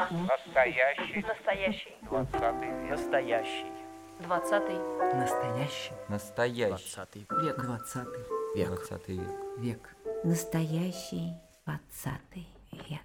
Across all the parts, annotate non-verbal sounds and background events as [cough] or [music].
Настоящий. Настоящий. Двадцатый век. Настоящий. Двадцатый. Настоящий. Настоящий. Двадцатый Век. Двадцатый. век. Двадцатый век. Век. Настоящий двадцатый век.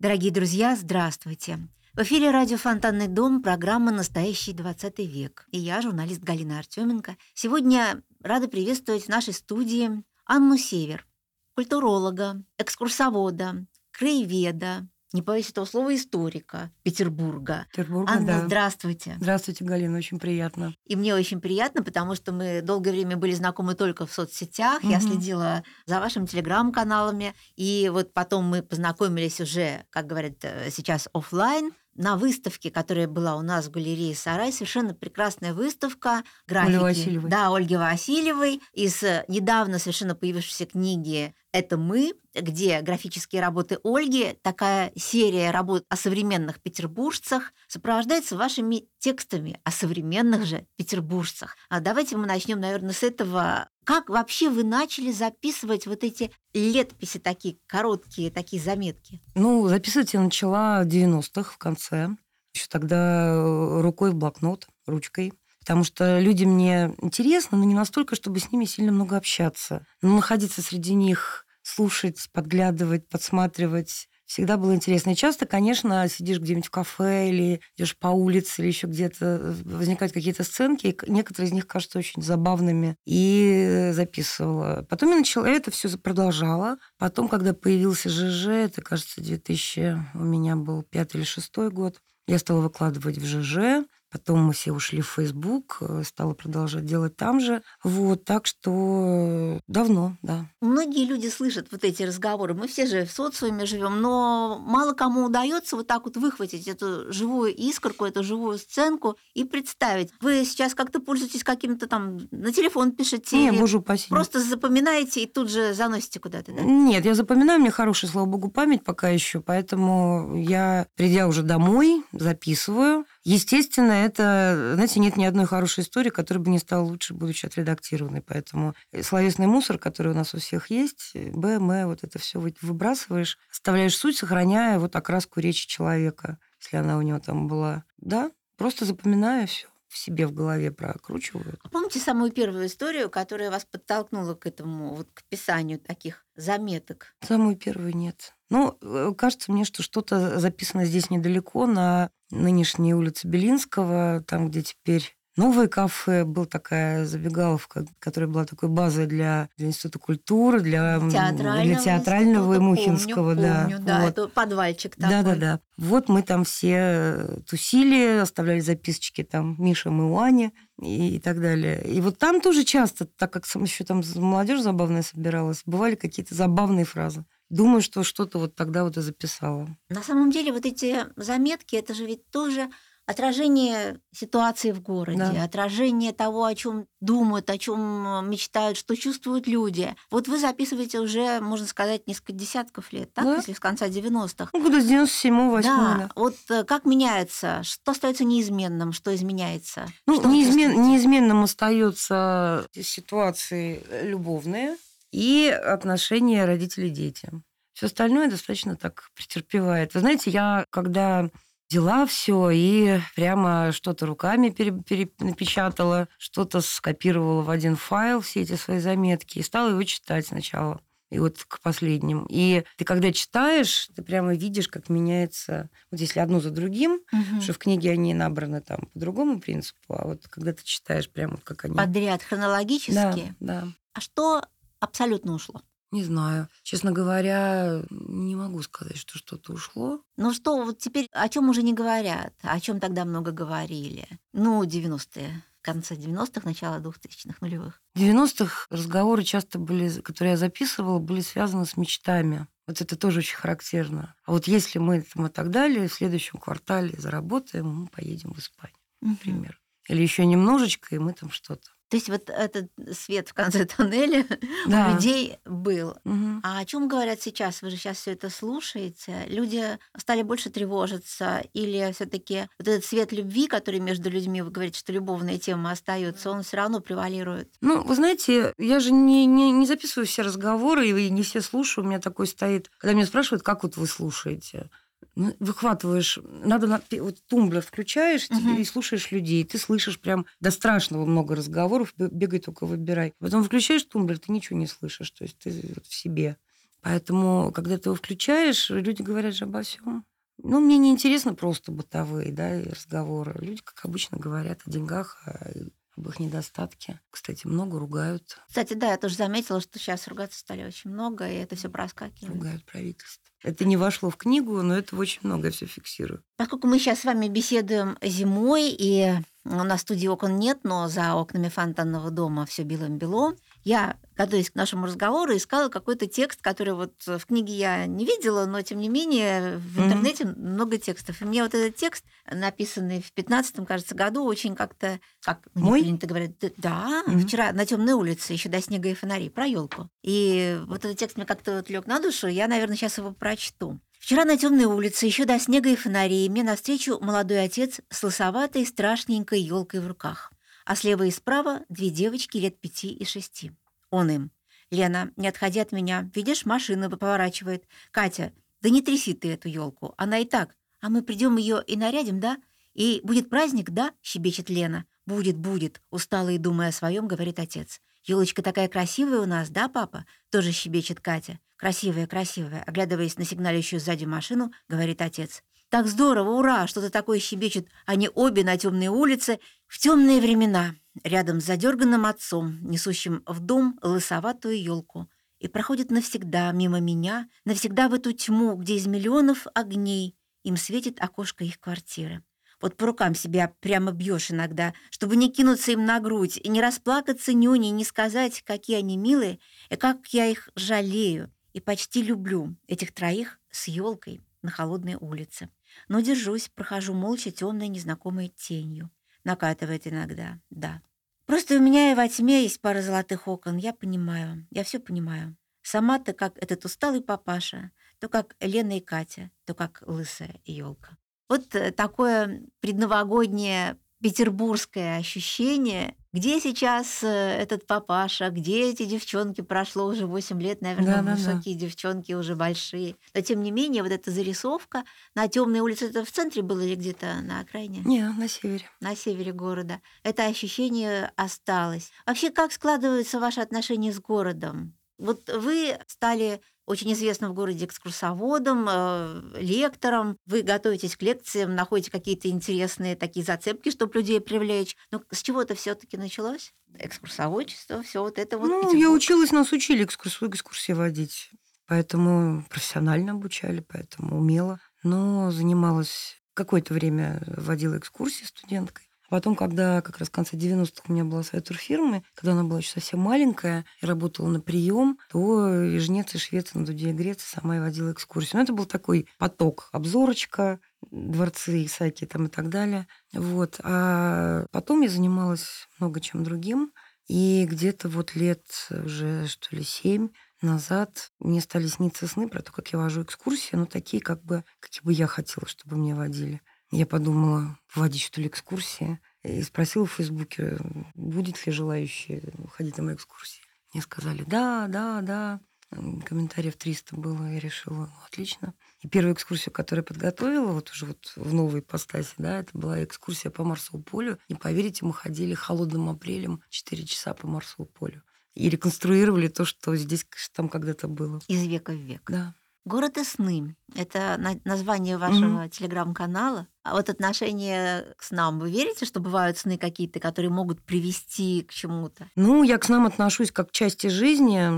Дорогие друзья, здравствуйте! В эфире радио «Фонтанный дом» программа «Настоящий 20 век». И я, журналист Галина Артеменко. Сегодня рада приветствовать в нашей студии Анну Север, культуролога, экскурсовода, краеведа, не боюсь этого слова, историка Петербурга. Петербурга, Анна, да. здравствуйте. Здравствуйте, Галина, очень приятно. И мне очень приятно, потому что мы долгое время были знакомы только в соцсетях. Я Мгм. следила за вашими телеграм-каналами. И вот потом мы познакомились уже, как говорят э, сейчас, оффлайн на выставке, которая была у нас в галерее «Сарай». Совершенно прекрасная выставка графики. Васильевой. Да, Ольги Васильевой. Из э, недавно совершенно появившейся книги «Это мы», где графические работы Ольги, такая серия работ о современных петербуржцах, сопровождается вашими текстами о современных же петербуржцах. А давайте мы начнем, наверное, с этого. Как вообще вы начали записывать вот эти летописи такие короткие, такие заметки? Ну, записывать я начала в 90-х, в конце. Еще тогда э, рукой в блокнот, ручкой. Потому что люди мне интересны, но не настолько, чтобы с ними сильно много общаться. Но находиться среди них, слушать, подглядывать, подсматривать всегда было интересно. И часто, конечно, сидишь где-нибудь в кафе или идешь по улице или еще где-то, возникают какие-то сценки, и некоторые из них кажутся очень забавными, и записывала. Потом я начала, это все продолжала. Потом, когда появился ЖЖ, это, кажется, 2000, у меня был пятый или шестой год, я стала выкладывать в ЖЖ, Потом мы все ушли в Facebook, э, стала продолжать делать там же. Вот, так что давно, да. Многие люди слышат вот эти разговоры. Мы все же в социуме живем, но мало кому удается вот так вот выхватить эту живую искорку, эту живую сценку и представить. Вы сейчас как-то пользуетесь каким-то там на телефон пишете, Не, боже упаси. просто запоминаете и тут же заносите куда-то, да? Нет, я запоминаю, мне хорошая, слава богу, память пока еще, поэтому я, придя уже домой, записываю. Естественно, это, знаете, нет ни одной хорошей истории, которая бы не стала лучше, будучи отредактированной. Поэтому словесный мусор, который у нас у всех есть, Б, М, вот это все выбрасываешь, оставляешь суть, сохраняя вот окраску речи человека, если она у него там была. Да, просто запоминаю все в себе в голове прокручиваю. А Помните самую первую историю, которая вас подтолкнула к этому, вот к писанию таких заметок? Самую первую нет. Ну, э, кажется мне, что что-то записано здесь недалеко, на нынешней улице Белинского, там, где теперь новое кафе, была такая забегаловка, которая была такой базой для, для Института культуры, для Театрального, для театрального и Мухинского. помню, да, помню, да, вот. это подвальчик такой. Да, да, да. Вот мы там все тусили, оставляли записочки там Миша, мы у Ани и, и так далее. И вот там тоже часто, так как еще там молодежь забавная собиралась, бывали какие-то забавные фразы. Думаю, что что-то вот тогда вот и записала. На самом деле вот эти заметки, это же ведь тоже отражение ситуации в городе, Да. отражение того, о чем думают, о чем мечтают, что чувствуют люди. Вот вы записываете уже, можно сказать, несколько десятков лет, так, Да. если с конца 90-х. Ну, года с 97-го, 8 Да, да. вот э, как меняется, что остается неизменным, что изменяется? Ну, Что неизмен- неизменным остается ситуации любовные и отношения родителей дети. Все остальное достаточно так претерпевает. Вы знаете, я когда дела все и прямо что-то руками пере- пере- напечатала, что-то скопировала в один файл, все эти свои заметки, и стала его читать сначала. И вот к последним. И ты когда читаешь, ты прямо видишь, как меняется, вот если одно за другим, Мгм. что в книге они набраны там по другому принципу, а вот когда ты читаешь прямо как они... Подряд Да, хронологически. да. А что абсолютно ушло? Не знаю. Честно говоря, не могу сказать, что что-то ушло. Ну что, вот теперь о чем уже не говорят, о чем тогда много говорили? Ну, 90-е, в конце 90-х, начало 2000-х, нулевых. В 90-х разговоры часто были, которые я записывала, были связаны с мечтами. Вот это тоже очень характерно. А вот если мы там и так далее, в следующем квартале заработаем, мы поедем в Испанию, например. Или еще немножечко, и мы там что-то. То есть вот этот свет в конце [laughs] тоннеля Да. у людей был. Мгм. А о чем говорят сейчас? Вы же сейчас все это слушаете. Люди стали больше тревожиться, или все-таки вот этот свет любви, который между людьми, вы говорите, что любовная тема остается, он все равно превалирует. Ну, вы знаете, я же не, не, не записываю все разговоры, и не все слушаю. У меня такой стоит, когда меня спрашивают, как вот вы слушаете. Ну, выхватываешь, надо вот тумблер включаешь Мгм. и слушаешь людей. Ты слышишь прям до страшного много разговоров, бе- бегай только выбирай. Потом выключаешь тумблер, ты ничего не слышишь, то есть ты в себе. Поэтому, когда ты его включаешь, люди говорят же обо всем. Ну, мне не интересно просто бытовые да, разговоры. Люди, как обычно, говорят о деньгах, о- об их недостатке. Кстати, много ругают, Кстати, да, я тоже заметила, что сейчас ругаться стали очень много, и это все проскакивает. ругают правительство. Это не вошло в книгу, но это очень много, я все фиксирую. Поскольку мы сейчас с вами беседуем зимой, и у нас студии окон нет, но за окнами фонтанного дома все белым-бело, я, готовясь к нашему разговору, искала какой-то текст, который вот в книге я не видела, но тем не менее в интернете много текстов. И мне вот этот текст, написанный в 15 кажется, году, очень как-то, как мне Мой? принято говорить, «Д- да, Мгм. вчера на темной улице, еще до снега и фонари, про елку. И вот этот текст мне как-то вот лег на душу, я, наверное, сейчас его прочту. Вчера на темной улице, еще до снега и фонарей, мне навстречу молодой отец с лысоватой страшненькой елкой в руках. А слева и справа две девочки лет пяти и шести. Он им. «Лена, не отходи от меня. Видишь, машина поворачивает. Катя, да не тряси ты эту елку. Она и так. А мы придем ее и нарядим, да? И будет праздник, да?» — щебечет Лена. «Будет, будет», — устала и думая о своем, говорит отец. «Елочка такая красивая у нас, да, папа?» — тоже щебечет Катя. «Красивая, красивая», — оглядываясь на сигналищую сзади машину, говорит отец. «Так здорово, ура!» — что-то такое щебечут они обе на темной улице в темные времена, рядом с задерганным отцом, несущим в дом лысоватую елку. И проходит навсегда мимо меня, навсегда в эту тьму, где из миллионов огней им светит окошко их квартиры. Вот по рукам себя прямо бьешь иногда, чтобы не кинуться им на грудь и не расплакаться нюней, не сказать, какие они милые, и как я их жалею и почти люблю, этих троих с елкой на холодной улице. Но держусь, прохожу молча темной незнакомой тенью. Накатывает иногда, да. Просто у меня и во тьме есть пара золотых окон, я понимаю, я все понимаю. Сама ты как этот усталый папаша, то как Лена и Катя, то как лысая елка. Вот э, такое предновогоднее петербургское ощущение. Где сейчас э, этот папаша, где эти девчонки? Прошло уже 8 лет, наверное, Да-да-да. высокие девчонки уже большие. Но тем не менее, вот эта зарисовка на темной улице, это в центре было или где-то на окраине? Не, на севере. на севере города. Это ощущение осталось. Вообще, как складываются ваши отношения с городом? Вот вы стали очень известным в городе экскурсоводом, э, лектором. Вы готовитесь к лекциям, находите какие-то интересные такие зацепки, чтобы людей привлечь. Но с чего это все-таки началось? Экскурсоводчество, все вот это вот. ну, я Петербург. училась, нас учили экскурсию, экскурсии водить. Поэтому профессионально обучали, поэтому умела. Но занималась какое-то время, водила экскурсии студенткой. А Потом, когда как раз в конце 90-х у меня была своя турфирма, когда она была еще совсем маленькая и работала на прием, то и жнец, и швец на Дуде и Греции сама и водила экскурсию. Ну, это был такой поток. Обзорочка, дворцы, Исаки там и так далее. Вот. А потом я занималась много чем другим. И где-то вот лет уже, что ли, семь назад мне стали сниться сны про то, как я вожу экскурсии, ну, такие, как бы, какие бы я хотела, чтобы мне водили. Я подумала, вводить, что ли, экскурсии. И спросила в Фейсбуке, будет ли желающие ходить на мои экскурсии. Мне сказали, да, да, да. Комментариев 300 было, я решила, ну, отлично. И первую экскурсию, которую я подготовила, вот уже вот в новой ипостаси, да, это была экскурсия по Марсову полю. Не поверите, мы ходили холодным апрелем 4 часа по Марсову полю. И реконструировали то, что здесь там когда-то было. Из века в век. Да. Город и сны – это на- название вашего телеграм-канала. А вот отношение к снам, вы верите, что бывают сны какие-то, которые могут привести к чему-то? Ну, я к снам отношусь как к части жизни,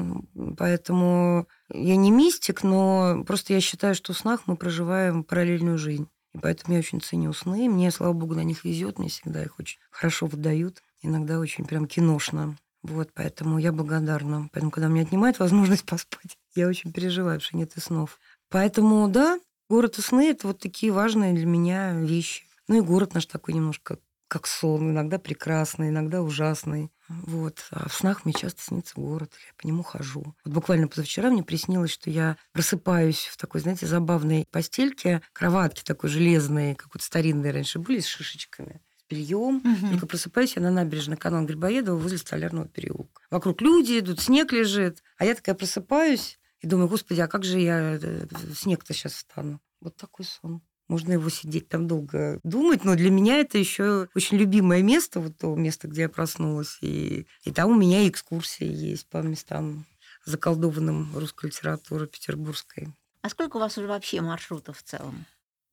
поэтому я не мистик, но просто я считаю, что в снах мы проживаем параллельную жизнь. И поэтому я очень ценю сны. Мне, слава богу, на них везет, мне всегда их очень хорошо выдают. Иногда очень прям киношно. Вот, поэтому я благодарна. Поэтому, когда мне отнимают возможность [laughs] поспать, я очень переживаю, что нет и снов. Поэтому, да, город и сны – это вот такие важные для меня вещи. Ну и город наш такой немножко как сон, иногда прекрасный, иногда ужасный. Вот. А в снах мне часто снится город, я по нему хожу. Вот буквально позавчера мне приснилось, что я просыпаюсь в такой, знаете, забавной постельке, кроватке такой железной, как вот старинные раньше были, с шишечками с бельем. Мгм. Только просыпаюсь я на набережной канал Грибоедова возле Столярного переулка. Вокруг люди идут, снег лежит. А я такая просыпаюсь и думаю, господи, а как же я э, в снег-то сейчас встану? Вот такой сон. Можно его сидеть там долго думать, но для меня это еще очень любимое место, вот то место, где я проснулась. И, и там у меня экскурсии есть по местам заколдованным русской литературы петербургской. А сколько у вас уже вообще маршрутов в целом?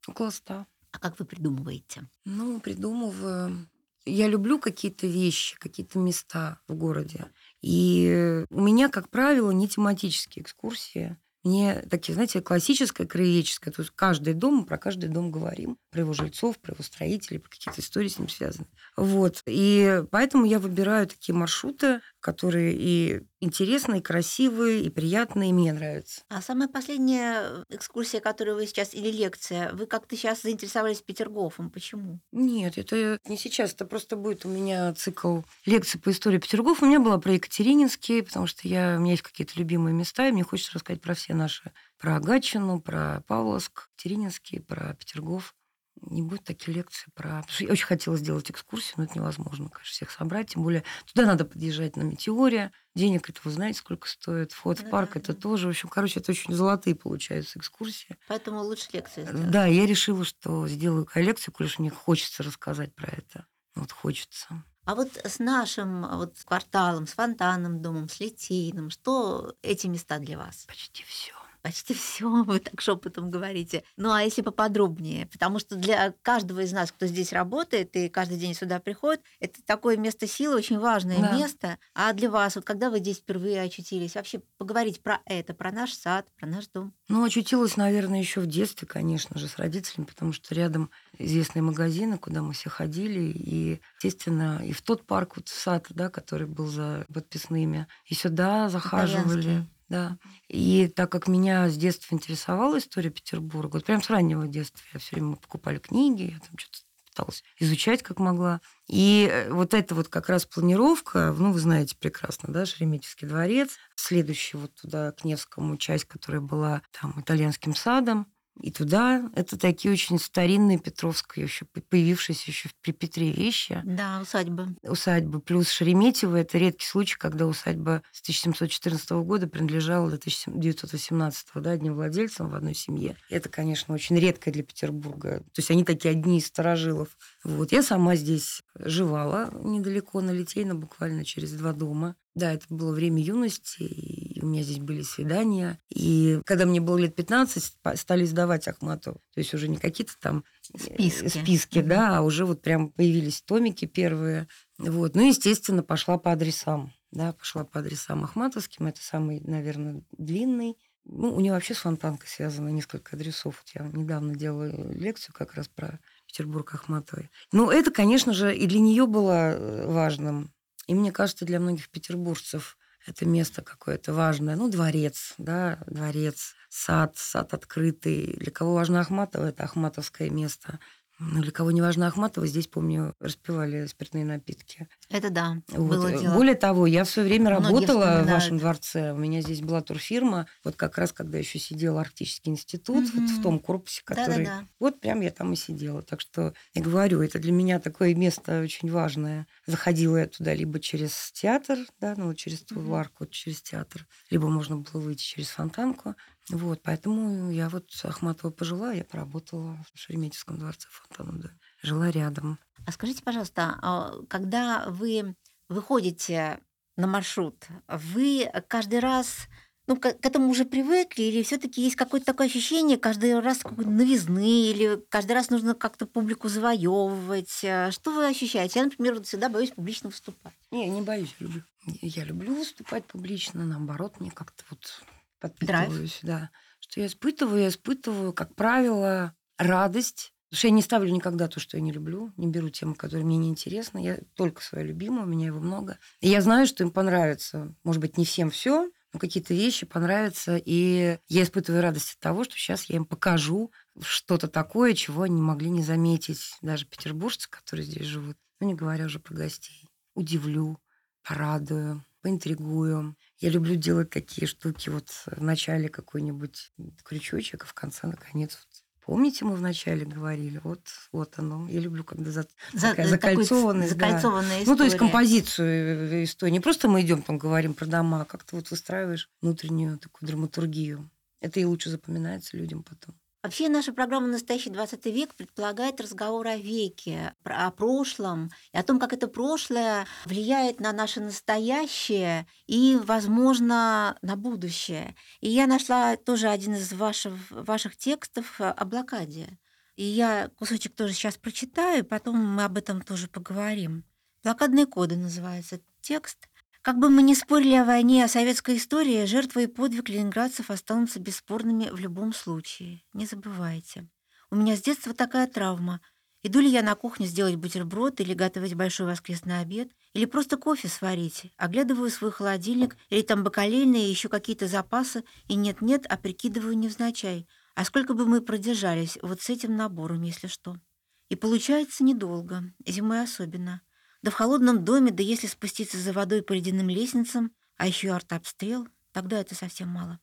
Около ста. А как вы придумываете? Ну, придумываю. Я люблю какие-то вещи, какие-то места в городе. И у меня, как правило, не тематические экскурсии. Мне такие, знаете, классическое, краеведческое. То есть каждый дом, про каждый дом говорим. Про его жильцов, про его строителей, про какие-то истории с ним связаны. Вот. И поэтому я выбираю такие маршруты, которые и интересные, и красивые, и приятные, и мне нравятся. А самая последняя экскурсия, которую вы сейчас, или лекция, вы как-то сейчас заинтересовались Петергофом. Почему? Нет, это не сейчас. Это просто будет у меня цикл лекций по истории Петергоф. У меня была про Екатерининский, потому что я, у меня есть какие-то любимые места, и мне хочется рассказать про все наши. Про Гатчину, про Павловск, Екатерининский, про Петергоф. Не будет такие лекции про... Потому что я очень хотела сделать экскурсию, но это невозможно, конечно, всех собрать. Тем более туда надо подъезжать на метеоре. Денег это вы знаете, сколько стоит. Вход в Ну парк да, это да. тоже. В общем, короче, это очень золотые получаются экскурсии. Поэтому лучше лекцию сделать. Да, я решила, что сделаю коллекцию, коль уж мне хочется рассказать про это. Вот хочется. А вот с нашим вот, с кварталом, с фонтанным домом, с литейным, что эти места для вас? Почти все. Почти все, [laughs] вы так шепотом говорите. Ну а если поподробнее? Потому что для каждого из нас, кто здесь работает и каждый день сюда приходит, это такое место силы, очень важное Да. место. А для вас, вот когда вы здесь впервые очутились, вообще поговорить про это, про наш сад, про наш дом? Ну, очутилась, наверное, еще в детстве, конечно же, с родителями, потому что рядом известные магазины, куда мы все ходили, и, естественно, и в тот парк, вот в сад, да, который был за подписными, и сюда захаживали. Итальянский. Да. И так как меня с детства интересовала история Петербурга, вот прям с раннего детства я все время покупали книги, я там что-то пыталась изучать как могла. И э, вот эта вот как раз планировка, ну, вы знаете прекрасно, да, Шереметьевский дворец, следующий вот туда, к Невскому, часть, которая была там итальянским садом, и туда это такие очень старинные Петровские, еще появившиеся еще при Петре вещи Да, усадьба. усадьбы. Плюс Шереметьево – это редкий случай, когда усадьба с 1714 года принадлежала до 1918 да, одним владельцам в одной семье. Это, конечно, очень редко для Петербурга. То есть они такие одни из старожилов. Вот. Я сама здесь жевала недалеко на Литейно, буквально через два дома. Да, это было время юности, и у меня здесь были свидания. И когда мне было лет 15, па- стали издавать Ахматову. То есть уже не какие-то там э, Списки. списки Мгм. да, а уже вот прям появились томики первые. Вот. Ну, естественно, пошла по адресам. Да, пошла по адресам Ахматовским. Это самый, наверное, длинный. Ну, у нее вообще с фонтанкой связано несколько адресов. Вот я недавно делала лекцию как раз про Петербург Ахматовой. Ну, это, конечно же, и для нее было э, важным. И мне кажется, для многих петербуржцев это место какое-то важное. Ну, дворец, да, дворец, сад, сад открытый. Для кого важна Ахматова, это Ахматовское место. Ну, для кого не важна Ахматова, здесь, помню, распивали спиртные напитки. Это да, Вот. было дело. Более того, я в свое время Многие работала в вашем дворце. У меня здесь была турфирма. Вот как раз, когда еще сидел Арктический институт, вот в том корпусе, который... Да-да-да. Вот прям я там и сидела. Так что я говорю, это для меня такое место очень важное. Заходила я туда либо через театр, да, ну через ту Мгм. арку, через театр, либо можно было выйти через фонтанку. Вот, поэтому я вот Ахматова пожила, я поработала в Шереметьевском дворце фонтаном, да. Жила рядом. А скажите, пожалуйста, а когда вы выходите на маршрут, вы каждый раз ну, к, к этому уже привыкли, или все-таки есть какое-то такое ощущение, каждый раз какой-то новизны, или каждый раз нужно как-то публику завоевывать? А Что вы ощущаете? Я, например, всегда боюсь публично выступать. Не, не боюсь, люблю. Я люблю выступать публично, наоборот, мне как-то вот подпитываюсь, да. Что я испытываю, я испытываю, как правило, радость. Потому что я не ставлю никогда то, что я не люблю, не беру темы, которые мне не интересны. Я только свою любимую, у меня его много. И я знаю, что им понравится. Может быть, не всем все, но какие-то вещи понравятся. И я испытываю радость от того, что сейчас я им покажу что-то такое, чего они могли не заметить. Даже петербуржцы, которые здесь живут. Ну, не говоря уже про гостей. Удивлю порадую, поинтригую. Я люблю делать такие штуки. Вот в начале какой-нибудь крючочек, а в конце, наконец, вот Помните, мы вначале говорили, вот, вот оно. Я люблю, когда за, За- такая такой закольцованность. да. закольцованная Ну, то есть история. композицию э, истории. Не просто мы идем там говорим про дома, а как ты вот выстраиваешь внутреннюю такую драматургию. Это и лучше запоминается людям потом. Вообще наша программа «Настоящий 20 век» предполагает разговор о веке, о прошлом, и о том, как это прошлое влияет на наше настоящее и, возможно, на будущее. И я нашла тоже один из ваших, ваших текстов э, о блокаде. И я кусочек тоже сейчас прочитаю, потом мы об этом тоже поговорим. «Блокадные коды» называется текст. Как бы мы ни спорили о войне о советской истории, жертвы и подвиг ленинградцев останутся бесспорными в любом случае. Не забывайте. У меня с детства такая травма. Иду ли я на кухню сделать бутерброд или готовить большой воскресный обед, или просто кофе сварить, оглядываю свой холодильник, или там бакалейные еще какие-то запасы, и нет-нет, а прикидываю невзначай. А сколько бы мы продержались вот с этим набором, если что? И получается недолго, зимой особенно. Да в холодном доме, да если спуститься за водой по ледяным лестницам, а еще артобстрел, тогда это совсем мало.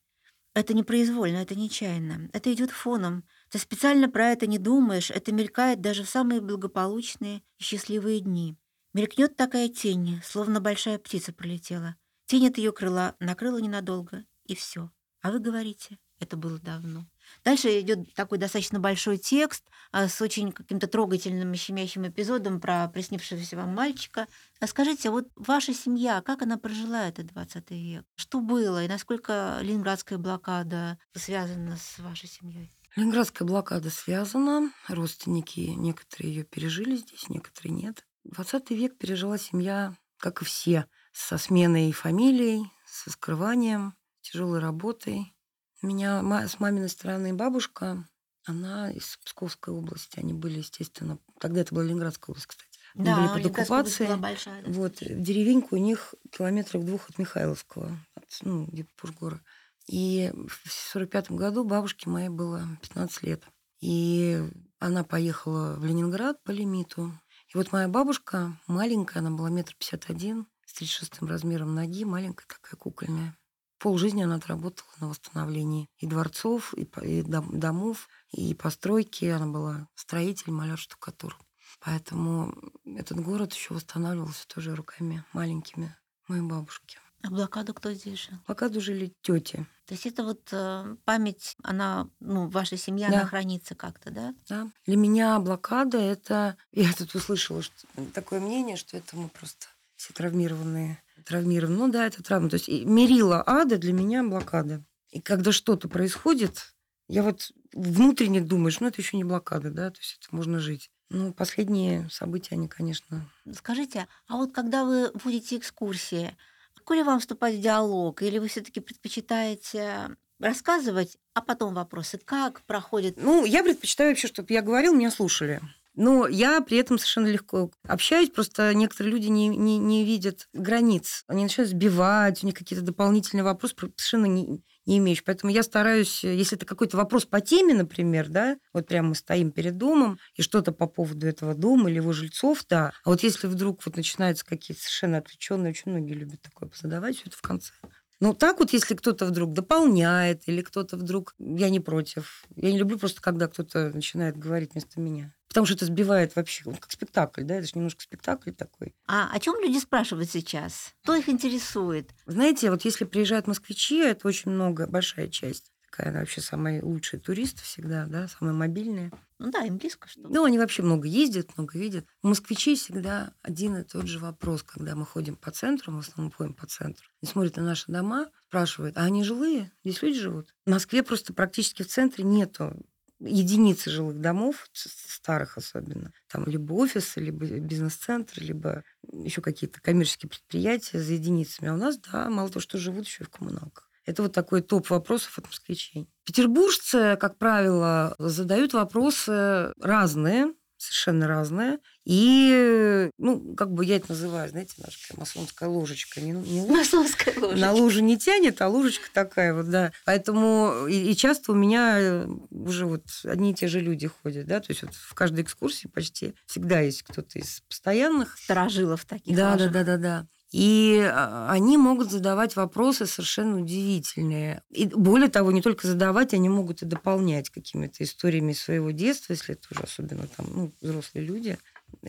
Это непроизвольно, это нечаянно. Это идет фоном. Ты специально про это не думаешь, это мелькает даже в самые благополучные и счастливые дни. Мелькнет такая тень, словно большая птица пролетела. Тень от ее крыла накрыла ненадолго, и все. А вы говорите, это было давно. Дальше идет такой достаточно большой текст а, с очень каким-то трогательным и щемящим эпизодом про приснившегося вам мальчика. А скажите, вот ваша семья, как она прожила этот 20 век? Что было и насколько ленинградская блокада связана с вашей семьей? Ленинградская блокада связана. Родственники некоторые ее пережили здесь, некоторые нет. 20 век пережила семья, как и все, со сменой фамилий, со скрыванием, тяжелой работой. Меня с маминой стороны бабушка, она из Псковской области. Они были, естественно, тогда это была Ленинградская область, кстати. Они были под Ленинградская оккупацией. была большая. да. Вот, деревенька у них километров двух от Михайловского, от, ну, где-то Пушгора. И в сорок пятом году бабушке моей было 15 лет. И она поехала в Ленинград по лимиту. И вот моя бабушка маленькая, она была метр пятьдесят один, с 36 размером ноги, маленькая такая кукольная. Пол жизни она отработала на восстановлении и дворцов, и, и дом- домов, и постройки. Она была строитель, маляр, штукатур. Поэтому этот город еще восстанавливался тоже руками маленькими моей бабушки. А блокаду кто здесь жил? Пока жили тети. То есть это вот э, память, она, ну, ваша семья, Да. она хранится как-то, да? Да. Для меня блокада это... Я тут услышала что... такое мнение, что это мы просто все травмированные. Травмированы. Ну да, это травма. То есть мерила ада для меня блокада. И когда что-то происходит, я вот внутренне думаешь, ну это еще не блокада, да, то есть это можно жить. Ну, последние события, они, конечно, Скажите, а вот когда вы водите экскурсии, легко ли вам вступать в диалог, или вы все-таки предпочитаете рассказывать, а потом вопросы, как проходит Ну, я предпочитаю вообще, чтобы я говорил, меня слушали. Но я при этом совершенно легко общаюсь, просто некоторые люди не, не, не видят границ. Они начинают сбивать, у них какие-то дополнительные вопросы про- совершенно не, не имеющие. Поэтому я стараюсь, если это какой-то вопрос по теме, например, да, вот прямо мы стоим перед домом, и что-то по поводу этого дома или его жильцов, да. А вот если вдруг вот начинаются какие-то совершенно отвлеченные, очень многие любят такое задавать, все это в конце. Ну, так вот, если кто-то вдруг дополняет, или кто-то вдруг... Я не против. Я не люблю просто, когда кто-то начинает говорить вместо меня. Потому что это сбивает вообще, как спектакль, да, это же немножко спектакль такой. А о чем люди спрашивают сейчас? Что их интересует? Знаете, вот если приезжают москвичи, это очень много, большая часть. Такая она вообще самые лучшие туристы всегда, да, самые мобильные. Ну да, им близко что Ну, они вообще много ездят, много видят. У москвичей всегда один и тот же вопрос, когда мы ходим по центру, мы в основном ходим по центру, и смотрят на наши дома, спрашивают, а они жилые? Здесь люди живут? В Москве просто практически в центре нету единицы жилых домов, старых особенно. Там либо офисы, либо бизнес-центры, либо еще какие-то коммерческие предприятия за единицами. А у нас, да, мало того, что живут еще и в коммуналках. Это вот такой топ вопросов от москвичей. Петербуржцы, как правило, задают вопросы разные, совершенно разные. И, ну, как бы я это называю, знаете, наша масонская ложечка. Не, не [laughs] ложь- Масонская ложечка. на лужу не тянет, а ложечка такая вот, да. Поэтому и, и часто у меня уже вот одни и те же люди ходят, да, то есть вот в каждой экскурсии почти всегда есть кто-то из постоянных, Старожилов таких да, да, ваших. да, да, да. И а, они могут задавать вопросы совершенно удивительные. И более того, не только задавать, они могут и дополнять какими-то историями своего детства, если это уже особенно там, ну, взрослые люди,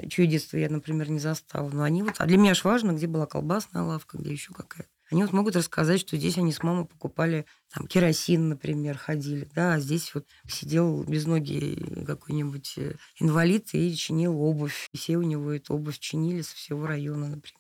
чье детство я, например, не застала. Но они вот... А для меня аж важно, где была колбасная лавка, где еще какая-то. Они вот могут рассказать, что здесь они с мамой покупали там, керосин, например, ходили, да, а здесь вот сидел без ноги какой-нибудь э, инвалид и чинил обувь. И все у него эту обувь чинили со всего района, например,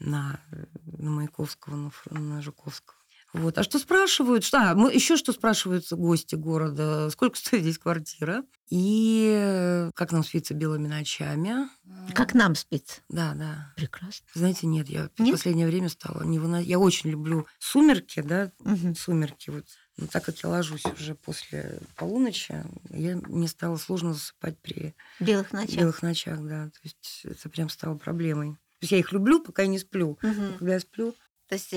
на, э, на Маяковского, на, на Жуковского. Вот. А что спрашивают? Что, а, еще что спрашивают гости города? Сколько стоит здесь квартира? И как нам спится белыми ночами? Как нам спится? Да, да. Прекрасно. Знаете, нет, я Нет? в последнее время стала невыносимо. Я очень люблю сумерки, да, Мгм. сумерки. Вот. Но так как я ложусь уже после полуночи, я, мне стало сложно засыпать при Белых ночах. белых ночах, да. То есть это прям стало проблемой. То есть я их люблю, пока я не сплю. Мгм. Когда я сплю, То есть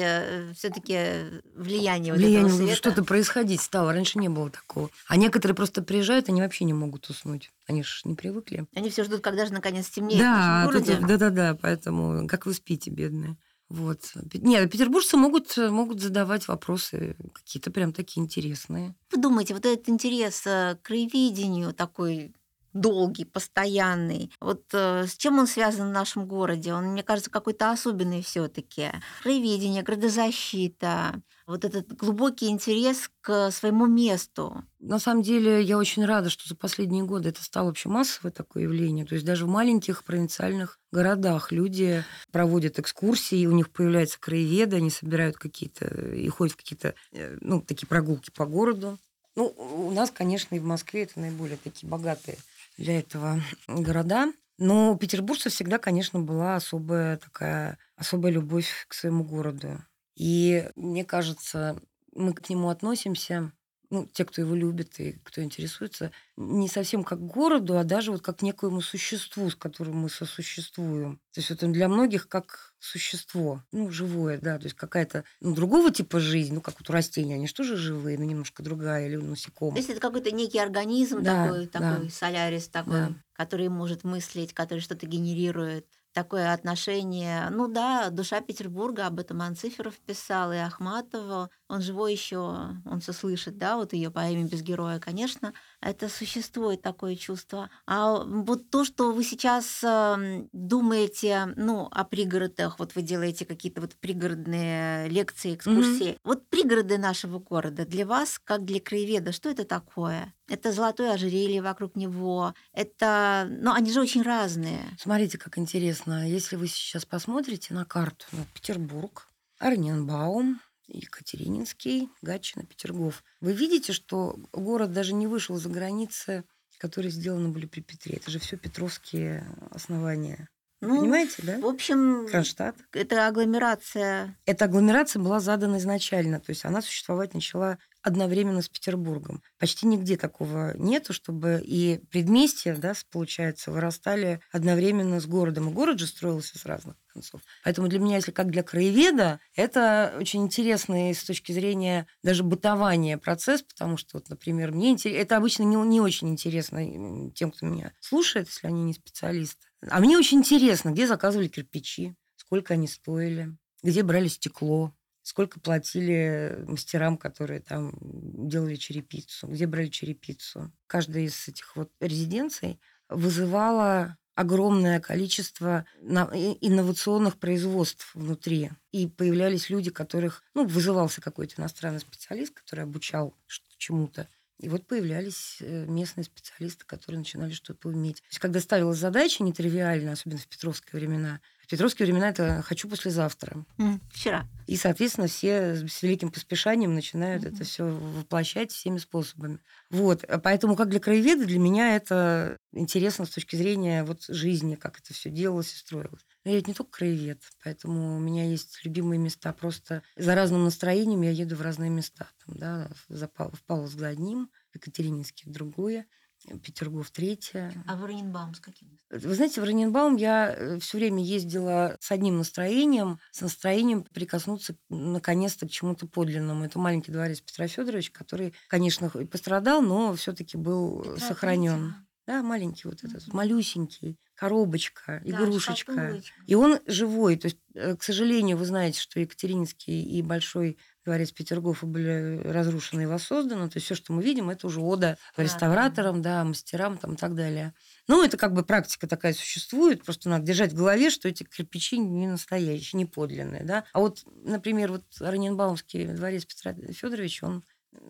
все-таки влияние, вот влияние этого света. что-то происходить стало. Раньше не было такого. А некоторые просто приезжают, они вообще не могут уснуть. Они же не привыкли. Они все ждут, когда же наконец темнеет в Да, тут- городе. да-да-да, поэтому как вы спите, бедные. Вот. Нет, петербуржцы могут, могут задавать вопросы какие-то прям такие интересные. Вы думаете, вот этот интерес э, к краеведению такой долгий, постоянный, вот э, с чем он связан в нашем городе? Он, мне кажется, какой-то особенный все таки Краеведение, градозащита, вот этот глубокий интерес к своему месту. На самом деле, я очень рада, что за последние годы это стало вообще массовое такое явление. То есть даже в маленьких провинциальных городах люди проводят экскурсии, у них появляются краеведы, они собирают какие-то и ходят в какие-то, э, ну, такие прогулки по городу. Ну, у нас, конечно, и в Москве это наиболее такие богатые для этого города. Но у петербуржцев всегда, конечно, была особая такая, особая любовь к своему городу. И мне кажется, мы к нему относимся, ну, те, кто его любит и кто интересуется, не совсем как городу, а даже вот как некоему существу, с которым мы сосуществуем. То есть вот он для многих как существо, ну, живое, да, то есть какая-то ну, другого типа жизнь, ну, как вот у растений, они же тоже живые, но немножко другая, или у То насекомых. есть это какой-то некий организм Да, такой, да. такой солярис такой, Да. который может мыслить, который что-то генерирует. Такое отношение. Ну да, душа Петербурга, об этом Анциферов писал, и Ахматова. Он живой еще, он все слышит, да, вот ее поэме без героя, конечно. Это существует такое чувство. А вот то, что вы сейчас эм, думаете, ну, о пригородах, вот вы делаете какие-то вот пригородные лекции, экскурсии. Вот пригороды нашего города для вас, как для краеведа, что это такое? Это золотое ожерелье вокруг него. Это, ну, они же очень разные. Смотрите, как интересно. Если вы сейчас посмотрите на карту, на Петербург, Орненбаум, Екатерининский, Гатчина, Петергоф, вы видите, что город даже не вышел за границы, которые сделаны были при Петре. Это же все петровские основания. Ну, Понимаете, да? В общем, Кронштадт. это агломерация. Эта агломерация была задана изначально, то есть она существовать начала одновременно с Петербургом. Почти нигде такого нету, чтобы и предместья, да, получается, вырастали одновременно с городом. И город же строился с разных концов. Поэтому для меня, если как для краеведа, это очень интересный с точки зрения даже бытования процесс, потому что, вот, например, мне интерес... это обычно не, не очень интересно тем, кто меня слушает, если они не специалисты. А мне очень интересно, где заказывали кирпичи, сколько они стоили, где брали стекло, сколько платили мастерам, которые там делали черепицу, где брали черепицу. Каждая из этих вот резиденций вызывала огромное количество инновационных производств внутри. И появлялись люди, которых... Ну, вызывался какой-то иностранный специалист, который обучал чему-то. И вот появлялись э, местные специалисты, которые начинали что-то уметь. То есть, когда ставилась задача нетривиальная, особенно в петровские времена, петровские времена это «хочу послезавтра». М, Вчера. И, соответственно, все с великим поспешанием начинают Мгм. это все воплощать всеми способами. Вот. А Поэтому, как для краеведа, для меня это интересно с точки зрения вот жизни, как это все делалось и строилось. Но я ведь не только краевед, поэтому у меня есть любимые места. Просто за разным настроением я еду в разные места. Там, да, в Павловск за одним, в Екатерининске в другое, Петергоф третье, А в Оренбаум с каким? вы знаете, в Раненбаум я все время ездила с одним настроением, с настроением прикоснуться наконец-то к чему-то подлинному. Это маленький дворец Петра Федоровича, который, конечно, и пострадал, но все-таки был сохранен. Да, маленький вот этот, малюсенький, коробочка, Да, игрушечка. шкатулочка. И он живой. То есть, э, к сожалению, вы знаете, что Екатерининский и Большой дворец Петергофа были разрушены и воссозданы. То есть все, что мы видим, это уже ода Да, реставраторам, да, мастерам там, и так далее. Ну, это как бы практика такая существует. Просто надо держать в голове, что эти кирпичи не настоящие, не подлинные. Да? А вот, например, вот Раненбаумский дворец Петра Федоровича, он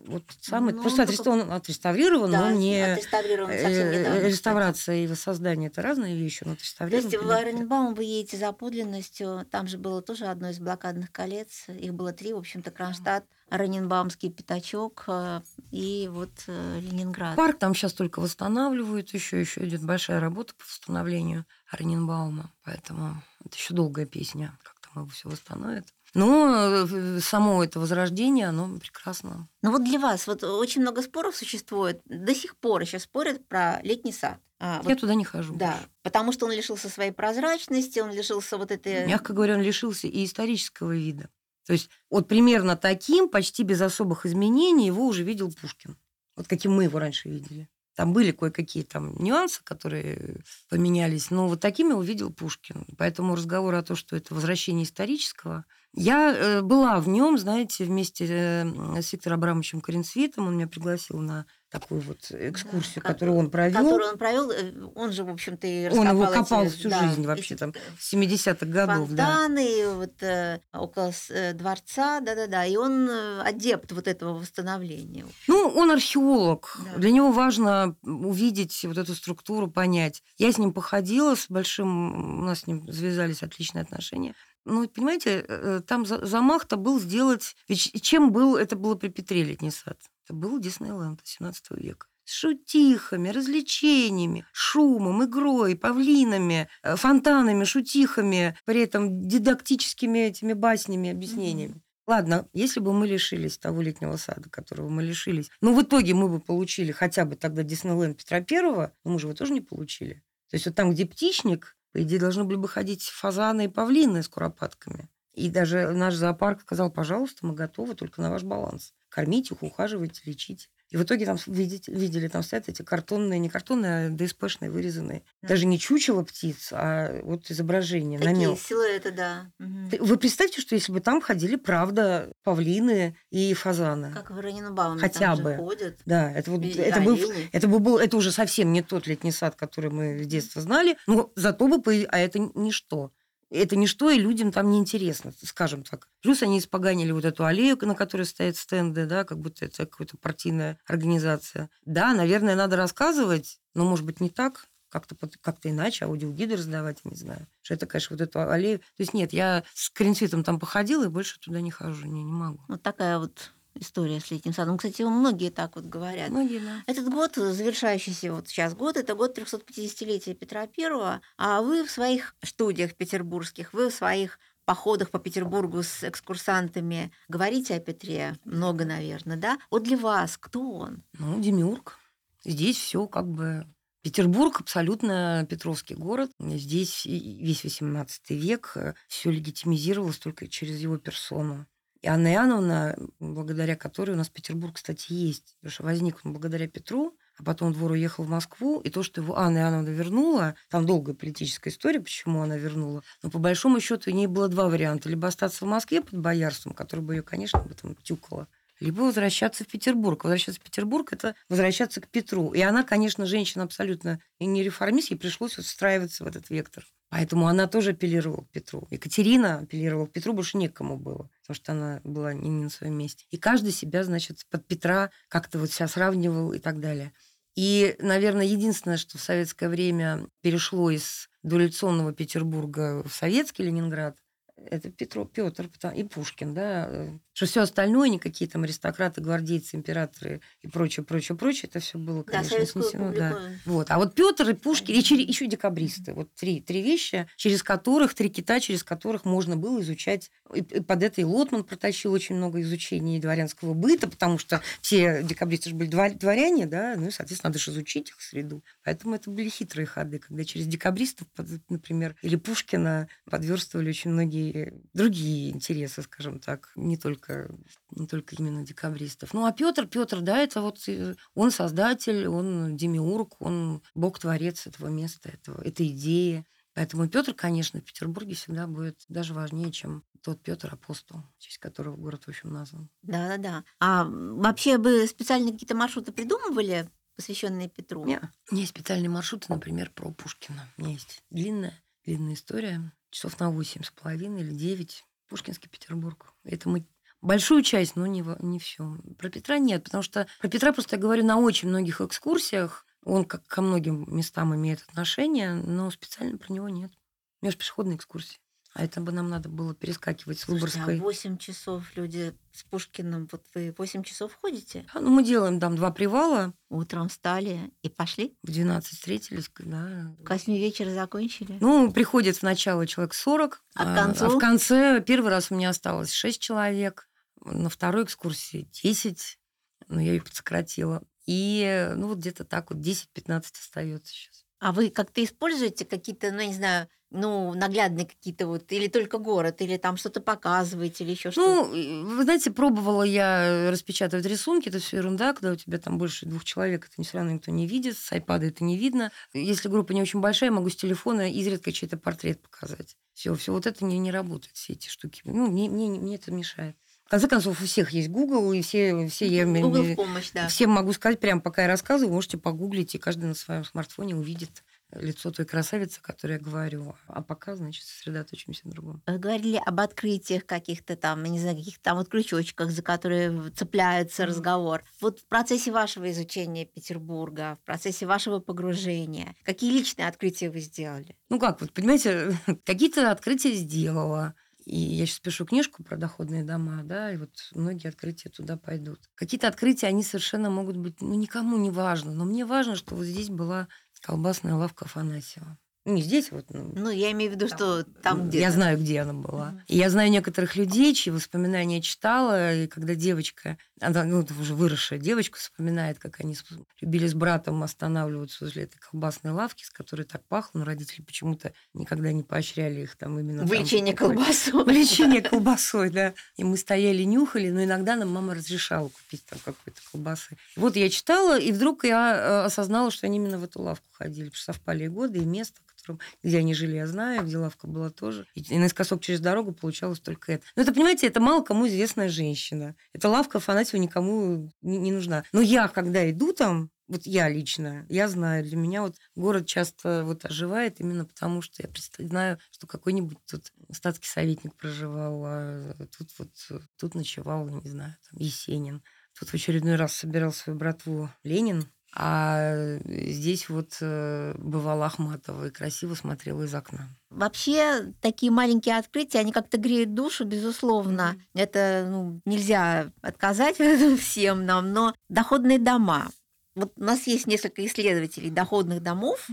вот самый, Ну, просто он только- отреставрирован, отреставрирован, Да, но не... отреставрирован совсем э, недавно, кстати. Реставрация и воссоздание – это разные вещи, но То отреставрирован... есть в Оренбаум вы едете за подлинностью. Там же было тоже одно из блокадных колец. Их было три, в общем-то, Кронштадт, Раненбаумский пятачок э, и вот э, Ленинград. Парк там сейчас только восстанавливают, еще еще идет большая работа по восстановлению Оренбаума, поэтому это еще долгая песня, как там его все восстановят. Но э, само это возрождение, оно прекрасно. Ну вот для вас вот очень много споров существует. До сих пор еще спорят про летний сад. А, Я вот, туда не хожу. да, потому что он лишился своей прозрачности, он лишился вот этой... Мягко говоря, он лишился и исторического вида. То есть вот примерно таким, почти без особых изменений, его уже видел Пушкин. Вот каким мы его раньше видели. Там были кое-какие там нюансы, которые поменялись, но вот такими увидел Пушкин. Поэтому разговор о том, что это возвращение исторического, я э, была в нем, знаете, вместе э, с Виктором Абрамовичем Коренцвитом. Он меня пригласил на такую вот экскурсию, Да, которую он провел. Которую он провел, э, он же, в общем-то, и Он его раскопал копал эти, всю да, жизнь вообще эти там, с 70-х годов. да. фонтаны вот э, около э, дворца, да-да-да, и он э, адепт вот этого восстановления. Ну, он археолог. Да. Для него важно увидеть вот эту структуру, понять. Я с ним походила, с большим... У нас с ним завязались отличные отношения. Ну, понимаете, э, там за- замах-то был сделать... Ведь чем был... Это было при Петре летний сад. Это был Диснейленд 17 века. С шутихами, развлечениями, шумом, игрой, павлинами, э, фонтанами, шутихами, при этом дидактическими этими баснями, объяснениями. Ладно, если бы мы лишились того летнего сада, которого мы лишились, ну, в итоге мы бы получили хотя бы тогда Диснейленд Петра Первого, но мы же его тоже не получили. То есть вот там, где птичник, по идее, должны были бы ходить фазаны и павлины с куропатками. И даже наш зоопарк сказал, пожалуйста, мы готовы только на ваш баланс. Кормите их, ухаживайте, лечите. И в итоге там видите, видели, там стоят эти картонные, не картонные, а ДСПшные вырезанные. Да. Даже не чучело птиц, а вот изображение, Такие намек. силуэты, да. Ты- Вы представьте, что если бы там ходили, правда, павлины и фазаны. Как в Раненбауме Хотя бы. ходят. Да, это вот это был, это бы был, это уже совсем не тот летний сад, который мы с детства знали, но зато бы, а это ничто. Это ничто, и людям там неинтересно, скажем так. Плюс они испоганили вот эту аллею, на которой стоят стенды, да, как будто это какая-то партийная организация. Да, наверное, надо рассказывать, но, может быть, не так, как-то как-то иначе, аудиогиды раздавать, не знаю. Что это, конечно, вот эту аллею. То есть нет, я с Коренцвитом там походила и больше туда не хожу, не, не могу. Вот такая вот история с летним садом. Кстати, многие так вот говорят. Многие, да. Этот год, завершающийся вот сейчас год, это год 350-летия Петра Первого, а вы в своих студиях петербургских, вы в своих походах по Петербургу с экскурсантами говорите о Петре много, наверное, да? Вот для вас кто он? Ну, Демиург. Здесь все как бы... Петербург абсолютно Петровский город. Здесь весь XVIII век все легитимизировалось только через его персону. И Анна Иоанновна, благодаря которой у нас Петербург, кстати, есть. Потому что возник он благодаря Петру, а потом двор уехал в Москву, и то, что его Анна Иоанновна вернула, там долгая политическая история, почему она вернула, но по большому счету у нее было два варианта. Либо остаться в Москве под боярством, которое бы ее, конечно, об этом тюкало, либо возвращаться в Петербург. Возвращаться в Петербург – это возвращаться к Петру. И она, конечно, женщина абсолютно и не реформист, ей пришлось вот встраиваться в этот вектор. Поэтому она тоже апеллировала к Петру. Екатерина апеллировала к Петру, больше некому было, потому что она была не, на своем месте. И каждый себя, значит, под Петра как-то вот себя сравнивал и так далее. И, наверное, единственное, что в советское время перешло из дореволюционного Петербурга в советский Ленинград, это Петро, Петр и Пушкин, да, э, что все остальное, никакие там аристократы, гвардейцы, императоры и прочее, прочее, прочее, это все было, Да, конечно, советскую снесено, да. Вот. А вот Петр и Пушкин, и еще декабристы. Вот три, три вещи, через которых, три кита, через которых можно было изучать И и под это и Лотман протащил очень много изучений дворянского быта, потому что все декабристы же были двор- дворяне, да, ну и, соответственно, надо же изучить их среду. Поэтому это были хитрые ходы, когда через декабристов, например, или Пушкина подверстывали очень многие другие интересы, скажем так, не только, не только именно декабристов. Ну, а Петр, Петр, да, это вот э, он создатель, он демиург, он бог-творец этого места, этого, этой идеи. Поэтому Петр, конечно, в Петербурге всегда будет даже важнее, чем тот Петр апостол, в честь которого город, в общем, назван. Да-да-да. А вообще вы специально какие-то маршруты придумывали, посвященные Петру? Не, У меня есть специальные маршруты, например, про Пушкина. У меня есть длинная, длинная история, часов на восемь с половиной или девять. Пушкинский Петербург. Это мы большую часть, но не, не все. Про Петра нет, потому что про Петра просто я говорю на очень многих экскурсиях. Он как ко многим местам имеет отношение, но специально про него нет. У пешеходные экскурсии. А это бы нам надо было перескакивать с Слушайте, Выборгской. а 8 часов люди с Пушкиным, вот вы 8 часов ходите? А, ну, мы делаем там два привала. Утром встали и пошли? В 12 встретились, да. К 8 вечера закончили? Ну, приходит сначала человек 40, А к а концу? а в конце первый раз у меня осталось 6 человек, на второй экскурсии 10, но я ее подсократила. И ну вот где-то так вот 10-15 остается сейчас. А вы как-то используете какие-то, ну, не знаю, ну, наглядные какие-то вот, или только город, или там что-то показываете, или еще что-то? Ну, вы знаете, пробовала я распечатывать рисунки, это все ерунда, когда у тебя там больше двух человек, это все равно никто не видит, с айпада это не видно. Если группа не очень большая, я могу с телефона изредка чей-то портрет показать. Все, все вот это не, не работает, все эти штуки. Ну, мне, мне, мне это мешает. В конце концов, у всех есть Google, и все, все я Google в помощь, да. Всем могу сказать, прямо пока я рассказываю, можете погуглить, и каждый на своем смартфоне увидит лицо той красавицы, о которой я говорю. А пока, значит, сосредоточимся на другом. Вы говорили об открытиях каких-то там, я не знаю, каких-то там вот крючочках, за которые цепляется разговор. Вот в процессе вашего изучения Петербурга, в процессе вашего погружения, какие личные открытия вы сделали? Ну как, вот понимаете, [laughs] какие-то открытия сделала. И я сейчас пишу книжку про доходные дома, да, и вот многие открытия туда пойдут. Какие-то открытия, они совершенно могут быть, ну, никому не важно. Но мне важно, что вот здесь была колбасная лавка Афанасьева. Ну, не здесь вот, ну, Ну, я имею в виду, что там где Я знаю, где она была. И я знаю некоторых людей, чьи воспоминания читала, и когда девочка, она ну, уже выросшая девочка, вспоминает, как они любили с братом останавливаться возле этой колбасной лавки, с которой так пахло, но родители почему-то никогда не поощряли их там именно там Влечение покупать. колбасой. Увлечение [laughs] колбасой, да. И мы стояли, нюхали, но иногда нам мама разрешала купить там какой-то колбасы. Вот я читала, и вдруг я э, осознала, что они именно в эту лавку ходили, потому что совпали годы, и место, котором, где они жили, я знаю, где лавка была тоже. И наискосок через дорогу получалось только это. Но это, понимаете, это мало кому известная женщина. Эта лавка Афанасьева никому не, не нужна. Но я, когда иду там, вот я лично, я знаю, для меня вот город часто вот оживает именно потому, что я знаю, что какой-нибудь тут статский советник проживал, а тут вот тут ночевал, не знаю, там, Есенин. Тут в очередной раз собирал свою братву Ленин, а здесь вот э, бывала Ахматова и красиво смотрела из окна. Вообще, такие маленькие открытия, они как-то греют душу, безусловно. Это ну, нельзя отказать [laughs] всем нам, но доходные дома. Вот у нас есть несколько исследователей доходных домов.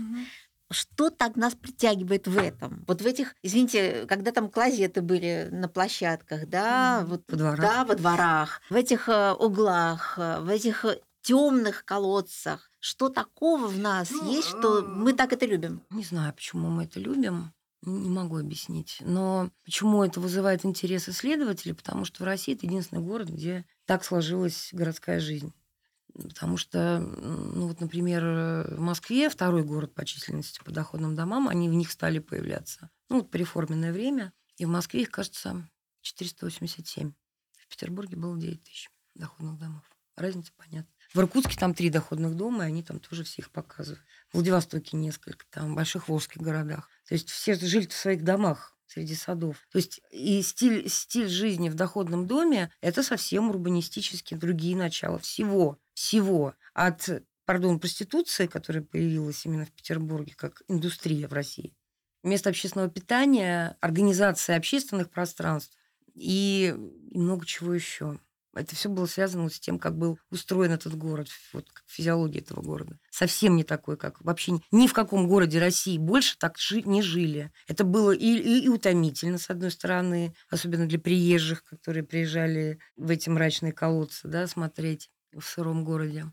Что так нас притягивает в этом? Вот в этих, извините, когда там клозеты были на площадках, да, Мгм. вот Во дворах. да, во дворах, в этих э, углах, э, в этих темных колодцах. Что такого в нас Ну, есть, что мы так это любим? Не знаю, почему мы это любим. Не могу объяснить. Но почему это вызывает интерес исследователей? Потому что в России это единственный город, где так сложилась городская жизнь. Потому что, ну вот, например, в Москве второй город по численности по доходным домам, они в них стали появляться. Ну, вот переформенное время. И в Москве их, кажется, 487. В Петербурге было 9 тысяч доходных домов. Разница понятна. В Иркутске там три доходных дома, и они там тоже все их показывают. В Владивостоке несколько, там, в больших волжских городах. То есть все жили в своих домах среди садов. То есть и стиль, стиль жизни в доходном доме – это совсем урбанистические другие начала. Всего, всего. От, пардон, проституции, которая появилась именно в Петербурге, как индустрия в России, место общественного питания, организация общественных пространств и много чего еще. Это все было связано вот с тем, как был устроен этот город, вот физиология этого города. Совсем не такой, как вообще ни в каком городе России больше так жи- не жили. Это было и, и, и утомительно, с одной стороны, особенно для приезжих, которые приезжали в эти мрачные колодцы, да, смотреть в сыром городе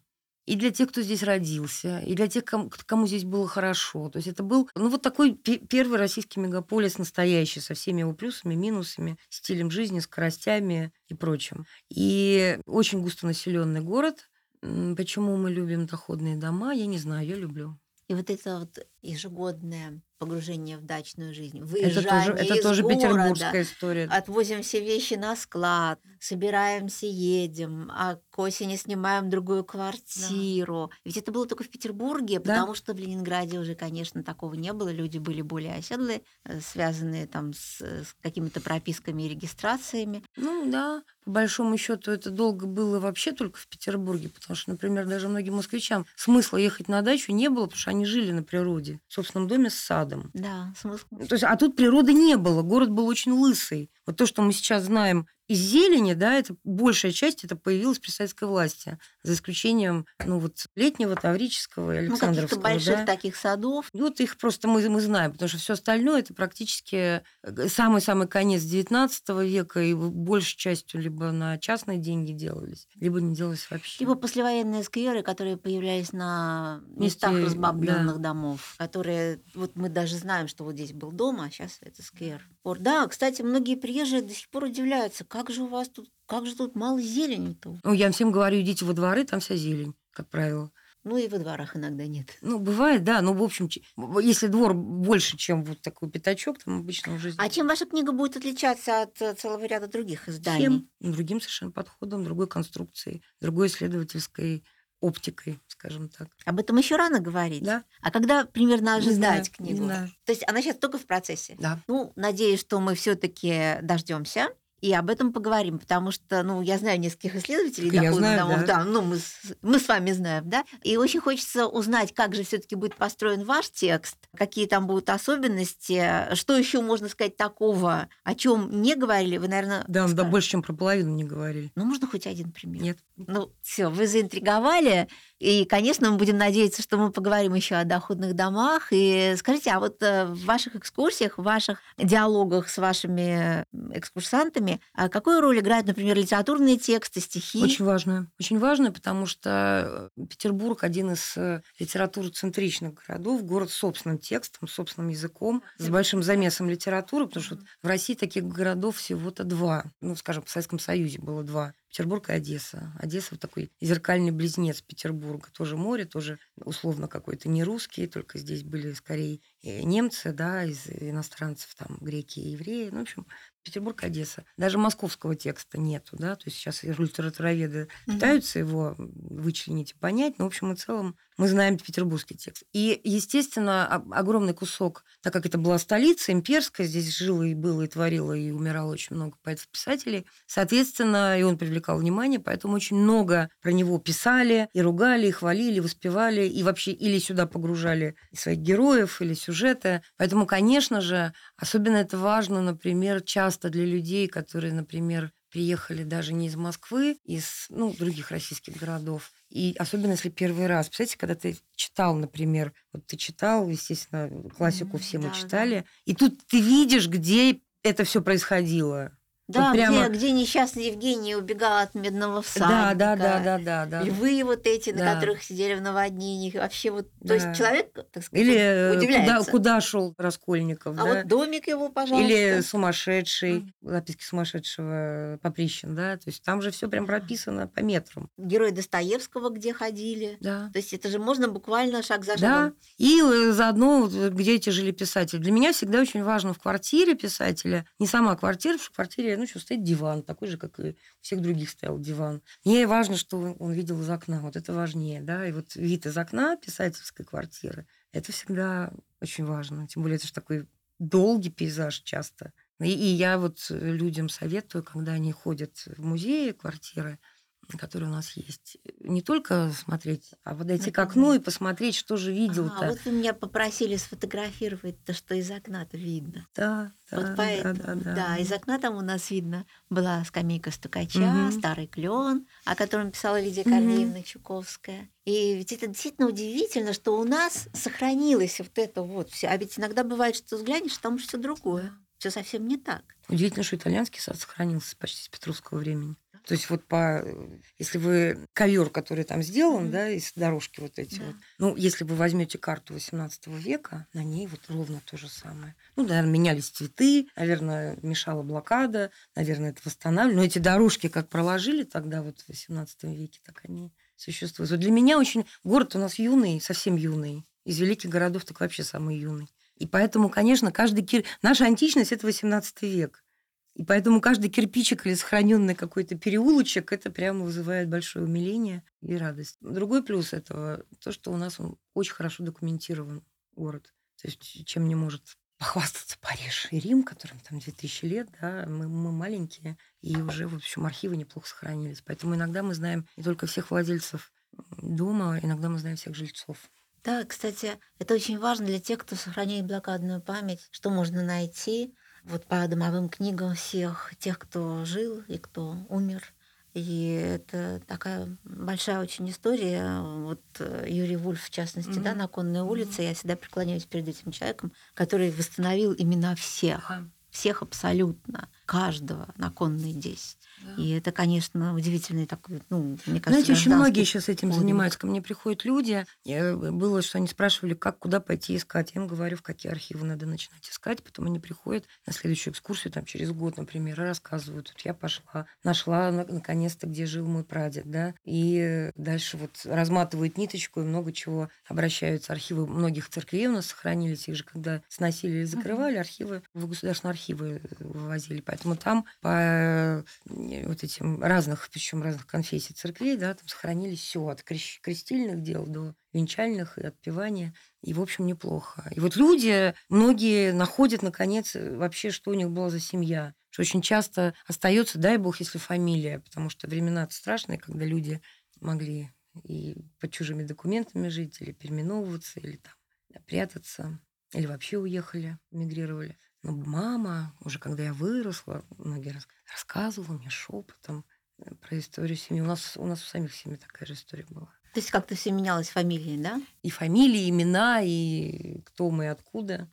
и для тех, кто здесь родился, и для тех, кому, здесь было хорошо. То есть это был, ну, вот такой первый российский мегаполис настоящий, со всеми его плюсами, минусами, стилем жизни, скоростями и прочим. И очень густонаселенный город. Почему мы любим доходные дома, я не знаю, я люблю. И вот это вот ежегодное погружение в дачную жизнь, выезжание это тоже, это из тоже города, петербургская история. Отвозим все вещи на склад, собираемся, едем, а к осени снимаем другую квартиру. Да. Ведь это было только в Петербурге, да? потому что в Ленинграде уже, конечно, такого не было. Люди были более оседлые, э, связанные там с, с какими-то прописками и регистрациями. Ну да, по большому счету это долго было вообще только в Петербурге, потому что, например, даже многим москвичам смысла ехать на дачу не было, потому что они жили на природе, в собственном доме с садом. Да, смысл. То есть, а тут природы не было, город был очень лысый. Вот то, что мы сейчас знаем из зелени, да, это большая часть это появилась при советской власти, за исключением, ну вот летнего, Таврического и ну, Александровского. Ну, больших да. таких садов. И вот их просто мы, мы знаем, потому что все остальное это практически э, самый-самый конец XIX века, и большей частью либо на частные деньги делались, либо не делалось вообще. Либо послевоенные скверы, которые появлялись на местах Месте, разбомбленных да. домов, которые, вот мы даже знаем, что вот здесь был дом, а сейчас это сквер. Да, кстати, многие приезжие до сих пор удивляются, как же у вас тут, как же тут мало зелени-то? Ну, я всем говорю, идите во дворы, там вся зелень, как правило. Ну и во дворах иногда нет. Ну, бывает, да. Ну, в общем, если двор больше, чем вот такой пятачок, там обычно уже... А чем ваша книга будет отличаться от э, целого ряда других изданий? Всем. Другим совершенно подходом, другой конструкцией, другой исследовательской оптикой, скажем так. Об этом еще рано говорить. Да. А когда примерно ожидать книгу? Не знаю. То есть она сейчас только в процессе. Да. Ну, надеюсь, что мы все-таки дождемся и об этом поговорим, потому что, ну, я знаю нескольких исследователей я знаю, домов, да. да, ну, мы, мы с вами знаем, да, и очень хочется узнать, как же все-таки будет построен ваш текст, какие там будут особенности, что еще можно сказать такого, о чем не говорили, вы, наверное... Да, да, больше, чем про половину не говорили. Ну, можно хоть один пример? Нет. Ну, все, вы заинтриговали, и, конечно, мы будем надеяться, что мы поговорим еще о доходных домах. И скажите, а вот э, в ваших экскурсиях, в ваших диалогах с вашими экскурсантами, а какую роль играют, например, литературные тексты, стихи? Очень важную. Очень важную, потому что Петербург один из э, литературоцентричных городов, город с собственным текстом, с собственным языком, с большим замесом литературы, потому что в России таких городов всего-то два. Ну, скажем, в Советском Союзе было два. Петербург и Одесса. Одесса вот такой зеркальный близнец Петербурга. Тоже море, тоже условно какой-то не русский, только здесь были скорее немцы, да, из иностранцев, там, греки и евреи. Ну, в общем, Петербург, Одесса. Даже московского текста нету, да, то есть сейчас литературоведы угу. пытаются его вычленить и понять, но, в общем и целом, мы знаем петербургский текст. И, естественно, огромный кусок, так как это была столица имперская, здесь жило и было, и творило, и умирало очень много поэтов-писателей, соответственно, и он привлекал внимание, поэтому очень много про него писали, и ругали, и хвалили, и воспевали, и вообще или сюда погружали своих героев, или сюжеты. Поэтому, конечно же, особенно это важно, например, часто для людей, которые, например, приехали даже не из Москвы, из ну, других российских городов. И особенно если первый раз. Представляете, когда ты читал, например, вот ты читал, естественно, классику все мы да, читали, да. и тут ты видишь, где это все происходило. Да, вот прямо... где, где несчастный Евгений убегал от медного всадника. Да, да, да, да, да, да. Львы вот эти, да. на которых сидели в наводнениях. Вообще вот, да. то есть человек, так сказать, Или э, удивляется. Куда, куда шел Раскольников, а да? вот домик его, пожалуйста. Или сумасшедший, mm. записки сумасшедшего Поприщин, да? То есть там же все прям прописано по метрам. Герои Достоевского где ходили. Да. То есть это же можно буквально шаг за шагом. Да, и э, заодно где эти жили писатели. Для меня всегда очень важно в квартире писателя, не сама квартира, потому что в квартире что, стоит диван, такой же, как и у всех других стоял диван. Мне важно, что он видел из окна, вот это важнее, да, и вот вид из окна писательской квартиры, это всегда очень важно, тем более это же такой долгий пейзаж часто. И, и я вот людям советую, когда они ходят в музеи, квартиры, которые у нас есть. Не только смотреть, а подойти к окну и посмотреть, что же видел-то. А, вот вы меня попросили сфотографировать то, что из окна-то видно. Да, да, вот да, поэтому, да, да, да, из окна там у нас видно была скамейка стукача, Мгм. старый клен, о котором писала Лидия Мгм. Корнеевна Чуковская. И ведь это действительно удивительно, что у нас сохранилось вот это вот все. А ведь иногда бывает, что взглянешь, там все другое. Все совсем не так. Удивительно, что итальянский сад сохранился почти с петровского времени. То есть вот по, если вы ковер, который там сделан, Мгм. да, из дорожки вот эти Да. вот, ну, если вы возьмете карту 18 века, на ней вот ровно то же самое. Ну, наверное, менялись цветы, наверное, мешала блокада, наверное, это восстанавливали. Но эти дорожки как проложили тогда вот в 18 веке, так они существуют. Вот для меня очень... Город у нас юный, совсем юный. Из великих городов так вообще самый юный. И поэтому, конечно, каждый кир... Наша античность – это 18 век. И поэтому каждый кирпичик или сохраненный какой-то переулочек, это прямо вызывает большое умиление и радость. Другой плюс этого – то, что у нас он очень хорошо документирован город. То есть чем не может похвастаться Париж и Рим, которым там 2000 лет, да, мы, мы маленькие, и уже, в общем, архивы неплохо сохранились. Поэтому иногда мы знаем не только всех владельцев дома, иногда мы знаем всех жильцов. Да, кстати, это очень важно для тех, кто сохраняет блокадную память, что можно найти вот по домовым книгам всех тех, кто жил и кто умер. И это такая большая очень история. Вот э, Юрий Вульф, в частности, да, Мгм. на Конной улице. Я всегда преклоняюсь перед этим человеком, который восстановил имена всех. Всех абсолютно. Каждого на Конной 10. И это, конечно, удивительный такой, ну, мне кажется, Знаете, очень многие сейчас этим подвиг. занимаются. Ко мне приходят люди. Я- Было, что они спрашивали, как, куда пойти искать. Я им говорю, в какие архивы надо начинать искать. Потом они приходят на следующую экскурсию, там, через год, например, и рассказывают. Вот я пошла, нашла на- наконец-то, где жил мой прадед, да. И дальше вот разматывают ниточку и много чего обращаются. Архивы многих церквей у нас сохранились. Их же когда сносили или закрывали, архивы в государственные архивы вывозили. Поэтому там по э, вот этим разных, причем разных конфессий церквей, да, там сохранились все от крещ- крестильных дел до венчальных и отпевания. И, в общем, неплохо. И вот люди, многие находят, наконец, э, вообще, что у них была за семья. Что очень часто остается, дай бог, если фамилия, потому что времена страшные, когда люди могли и под чужими документами жить, или переименовываться, или там прятаться, или вообще уехали, мигрировали. Но мама, уже когда я выросла, многие рас- рассказывала мне шепотом э, про историю семьи. У нас, у нас у самих семьи такая же история была. То есть как-то все менялось фамилии, да? И фамилии, имена, и кто мы и откуда.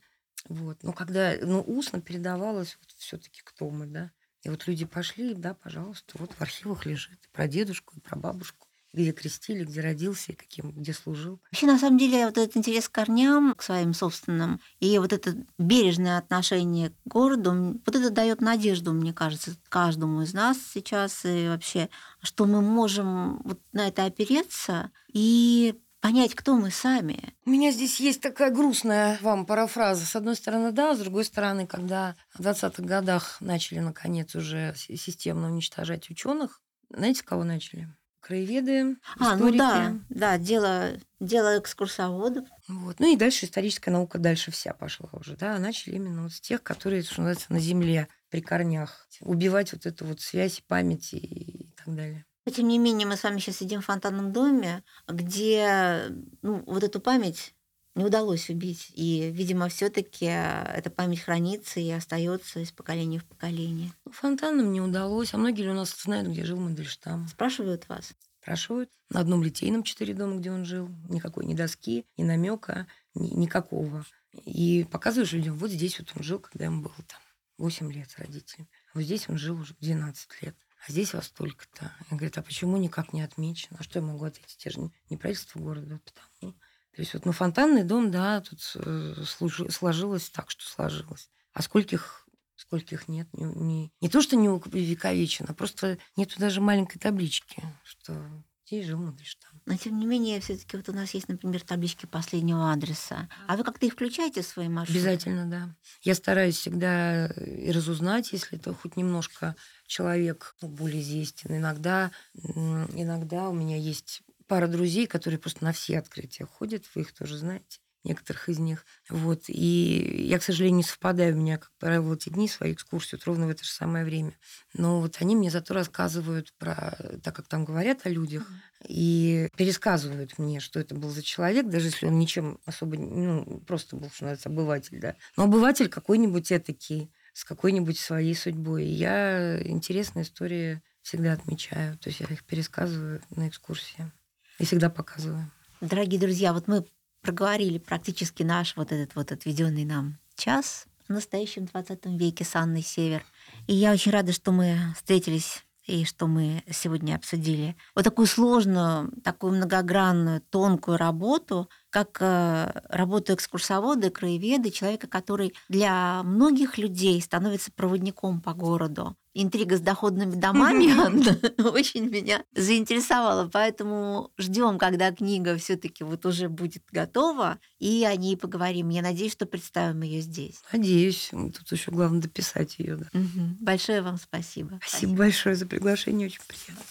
Вот. Но когда ну, устно передавалось вот все-таки кто мы, да. И вот люди пошли, да, пожалуйста, вот в архивах лежит и про дедушку, и про бабушку, где крестили, где родился, и каким, где служил. Вообще, на самом деле, вот этот интерес к корням, к своим собственным, и вот это бережное отношение к городу, вот это дает надежду, мне кажется, каждому из нас сейчас, и вообще, что мы можем вот на это опереться и понять, кто мы сами. У меня здесь есть такая грустная вам парафраза. С одной стороны, да, с другой стороны, когда в 20-х годах начали, наконец, уже системно уничтожать ученых, знаете, кого начали? Краеведы, А, ну историки. да, да, дело, дело экскурсоводов. Вот. Ну и дальше историческая наука дальше вся пошла уже, да, а начали именно вот с тех, которые, что называется, на земле, при корнях, убивать вот эту вот связь, память и, так далее. Тем не менее, мы с вами сейчас сидим в фонтанном доме, где ну, вот эту память не удалось убить. И, видимо, все-таки эта память хранится и остается из поколения в поколение. Ну, Фонтанам не удалось, а многие ли у нас знают, где жил Мандельштам. Спрашивают вас. Спрашивают. На одном литейном четыре дома, где он жил. Никакой ни доски, ни намека, ни, никакого. И показываешь людям, вот здесь вот он жил, когда ему было там 8 лет с родителями. А вот здесь он жил уже 12 лет. А здесь во столько-то. Я говорю, а почему никак не отмечено? А что я могу ответить? Я же не правительство города, потому. То есть вот, ну, фонтанный дом, да, тут э, сложилось так, что сложилось. А скольких скольких нет, не, не, не то, что не увековечено, а просто нету даже маленькой таблички, что здесь жил Мандельштам. Но, тем не менее, все-таки вот у нас есть, например, таблички последнего адреса. А вы как-то их включаете в свои маршруты? Обязательно, да. Я стараюсь всегда и разузнать, если это хоть немножко человек ну, более известен. Иногда, иногда у меня есть пара друзей, которые просто на все открытия ходят, вы их тоже знаете. некоторых из них. Вот. И я, к сожалению, не совпадаю. У меня, как правило, эти дни свои экскурсии вот ровно в это же самое время. Но вот они мне зато рассказывают про, так как там говорят о людях, и пересказывают мне, что это был за человек, даже если он ничем особо, ну, просто был, что называется, обыватель, да. Но обыватель какой-нибудь этакий, с какой-нибудь своей судьбой. И я интересные истории всегда отмечаю. То есть я их пересказываю на экскурсии и всегда показываю. Дорогие друзья, вот мы проговорили практически наш вот этот вот отведенный нам час в настоящем 20 веке с Анной Север. И я очень рада, что мы встретились и что мы сегодня обсудили. Вот такую сложную, такую многогранную, тонкую работу, как э, работу экскурсовода, краеведа, человека, который для многих людей становится проводником по городу. Интрига с доходными домами [laughs] очень меня заинтересовала, поэтому ждем, когда книга все-таки вот уже будет готова, и о ней поговорим. Я надеюсь, что представим ее здесь. Надеюсь. Тут еще главное дописать ее. Да. Большое вам спасибо. Спасибо большое за приглашение, очень приятно.